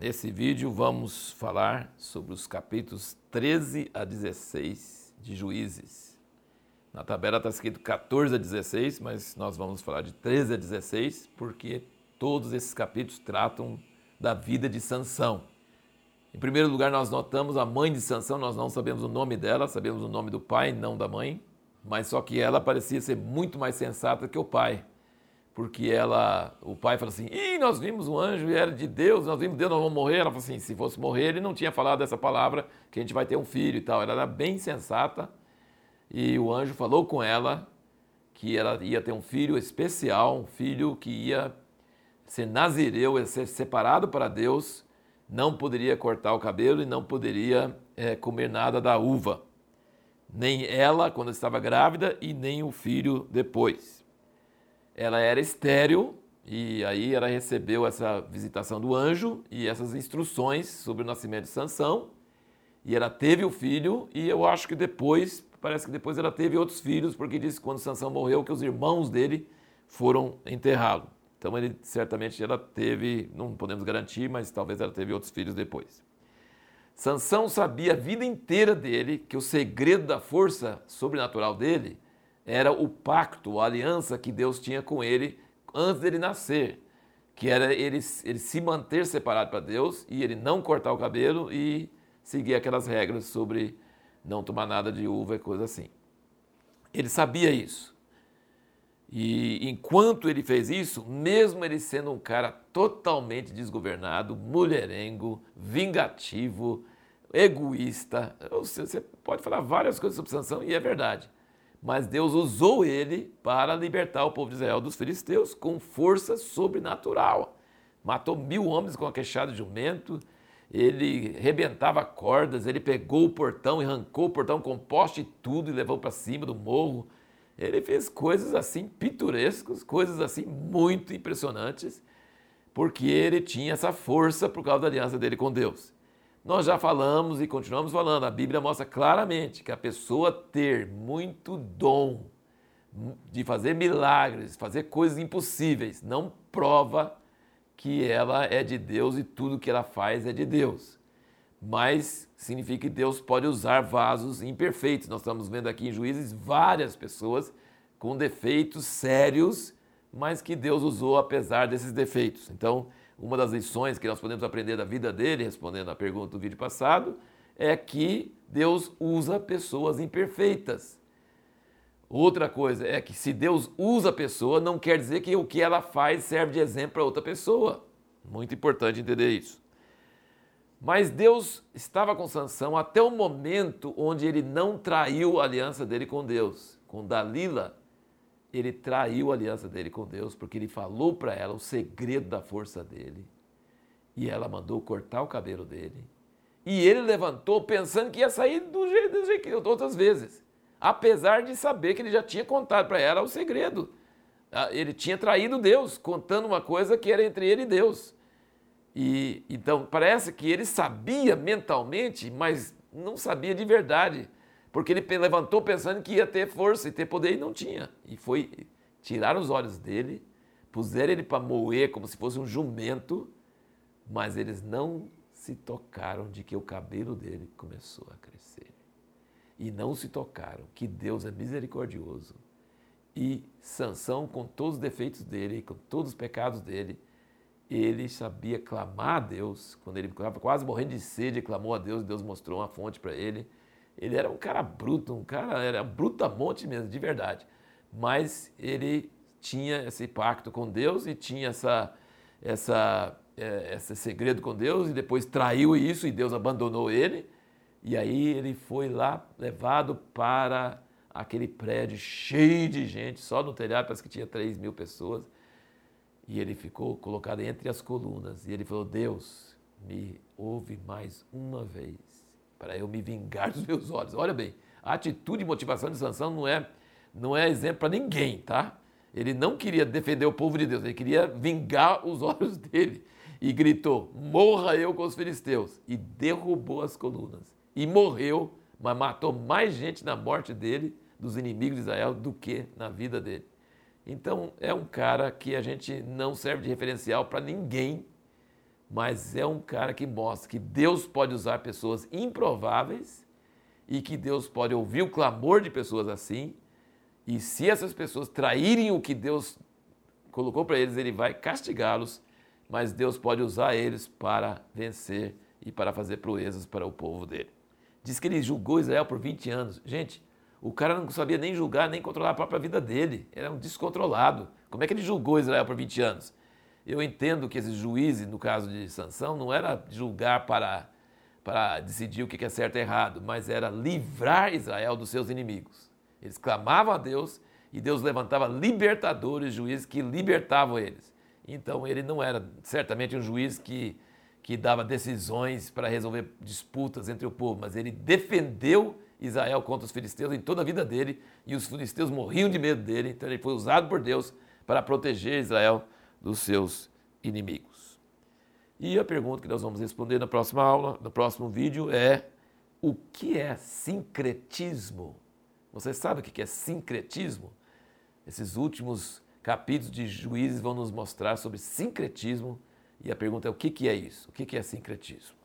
Nesse vídeo vamos falar sobre os capítulos 13 a 16 de Juízes. Na tabela está escrito 14 a 16, mas nós vamos falar de 13 a 16 porque todos esses capítulos tratam da vida de Sansão. Em primeiro lugar, nós notamos a mãe de Sansão, nós não sabemos o nome dela, sabemos o nome do pai, não da mãe, mas só que ela parecia ser muito mais sensata que o pai porque ela, o pai falou assim, Ih, nós vimos um anjo e era de Deus, nós vimos Deus, nós vamos morrer. Ela falou assim, se fosse morrer, ele não tinha falado essa palavra, que a gente vai ter um filho e tal. Ela era bem sensata e o anjo falou com ela que ela ia ter um filho especial, um filho que ia ser nazireu, ia ser separado para Deus, não poderia cortar o cabelo e não poderia é, comer nada da uva. Nem ela quando estava grávida e nem o filho depois ela era estéril e aí ela recebeu essa visitação do anjo e essas instruções sobre o nascimento de Sansão. E ela teve o filho e eu acho que depois, parece que depois ela teve outros filhos, porque disse que quando Sansão morreu que os irmãos dele foram enterrá-lo. Então ele certamente ela teve, não podemos garantir, mas talvez ela teve outros filhos depois. Sansão sabia a vida inteira dele que o segredo da força sobrenatural dele era o pacto, a aliança que Deus tinha com ele antes dele nascer, que era ele, ele se manter separado para Deus e ele não cortar o cabelo e seguir aquelas regras sobre não tomar nada de uva e coisa assim. Ele sabia isso. E enquanto ele fez isso, mesmo ele sendo um cara totalmente desgovernado, mulherengo, vingativo, egoísta, você pode falar várias coisas sobre Sansão e é verdade mas Deus usou ele para libertar o povo de Israel dos filisteus com força sobrenatural. Matou mil homens com a queixada de jumento, ele rebentava cordas, ele pegou o portão e arrancou o portão com poste e tudo e levou para cima do morro. Ele fez coisas assim pitorescas, coisas assim muito impressionantes, porque ele tinha essa força por causa da aliança dele com Deus. Nós já falamos e continuamos falando, a Bíblia mostra claramente que a pessoa ter muito dom de fazer milagres, fazer coisas impossíveis, não prova que ela é de Deus e tudo que ela faz é de Deus. Mas significa que Deus pode usar vasos imperfeitos. Nós estamos vendo aqui em Juízes várias pessoas com defeitos sérios, mas que Deus usou apesar desses defeitos. Então, uma das lições que nós podemos aprender da vida dele, respondendo à pergunta do vídeo passado, é que Deus usa pessoas imperfeitas. Outra coisa é que se Deus usa a pessoa, não quer dizer que o que ela faz serve de exemplo para outra pessoa. Muito importante entender isso. Mas Deus estava com Sansão até o momento onde ele não traiu a aliança dele com Deus. Com Dalila, ele traiu a aliança dele com Deus, porque ele falou para ela o segredo da força dele. E ela mandou cortar o cabelo dele. E ele levantou pensando que ia sair do jeito, do jeito que outras vezes. Apesar de saber que ele já tinha contado para ela o segredo. Ah, ele tinha traído Deus, contando uma coisa que era entre ele e Deus. E então parece que ele sabia mentalmente, mas não sabia de verdade porque ele levantou pensando que ia ter força e ter poder e não tinha. E foi tirar os olhos dele, puseram ele para moer como se fosse um jumento, mas eles não se tocaram de que o cabelo dele começou a crescer. E não se tocaram que Deus é misericordioso. E Sansão, com todos os defeitos dele, com todos os pecados dele, ele sabia clamar a Deus. Quando ele estava quase morrendo de sede, clamou a Deus, Deus mostrou uma fonte para ele ele era um cara bruto, um cara, era brutamonte mesmo, de verdade. Mas ele tinha esse pacto com Deus e tinha essa, essa, é, esse segredo com Deus e depois traiu isso e Deus abandonou ele. E aí ele foi lá levado para aquele prédio cheio de gente, só no telhado parece que tinha 3 mil pessoas. E ele ficou colocado entre as colunas. E ele falou: Deus, me ouve mais uma vez para eu me vingar dos meus olhos. Olha bem, a atitude e motivação de Sansão não é, não é exemplo para ninguém, tá? Ele não queria defender o povo de Deus, ele queria vingar os olhos dele. E gritou: Morra eu com os filisteus! E derrubou as colunas. E morreu, mas matou mais gente na morte dele, dos inimigos de Israel, do que na vida dele. Então é um cara que a gente não serve de referencial para ninguém, mas é um cara que mostra que Deus pode usar pessoas improváveis e que Deus pode ouvir o clamor de pessoas assim. E se essas pessoas traírem o que Deus colocou para eles, ele vai castigá-los, mas Deus pode usar eles para vencer e para fazer proezas para o povo dele. Diz que ele julgou Israel por 20 anos. Gente, o cara não sabia nem julgar, nem controlar a própria vida dele. Era um descontrolado. Como é que ele julgou Israel por 20 anos? Eu entendo que esses juízes, no caso de Sansão, não era julgar para, para decidir o que é certo e errado, mas era livrar Israel dos seus inimigos. Eles clamavam a Deus e Deus levantava libertadores, juízes que libertavam eles. Então ele não era certamente um juiz que, que dava decisões para resolver disputas entre o povo, mas ele defendeu Israel contra os filisteus em toda a vida dele e os filisteus morriam de medo dele, então ele foi usado por Deus para proteger Israel dos seus inimigos. E a pergunta que nós vamos responder na próxima aula, no próximo vídeo é: o que é sincretismo? Você sabe o que é sincretismo? Esses últimos capítulos de Juízes vão nos mostrar sobre sincretismo e a pergunta é: o que é isso? O que é sincretismo?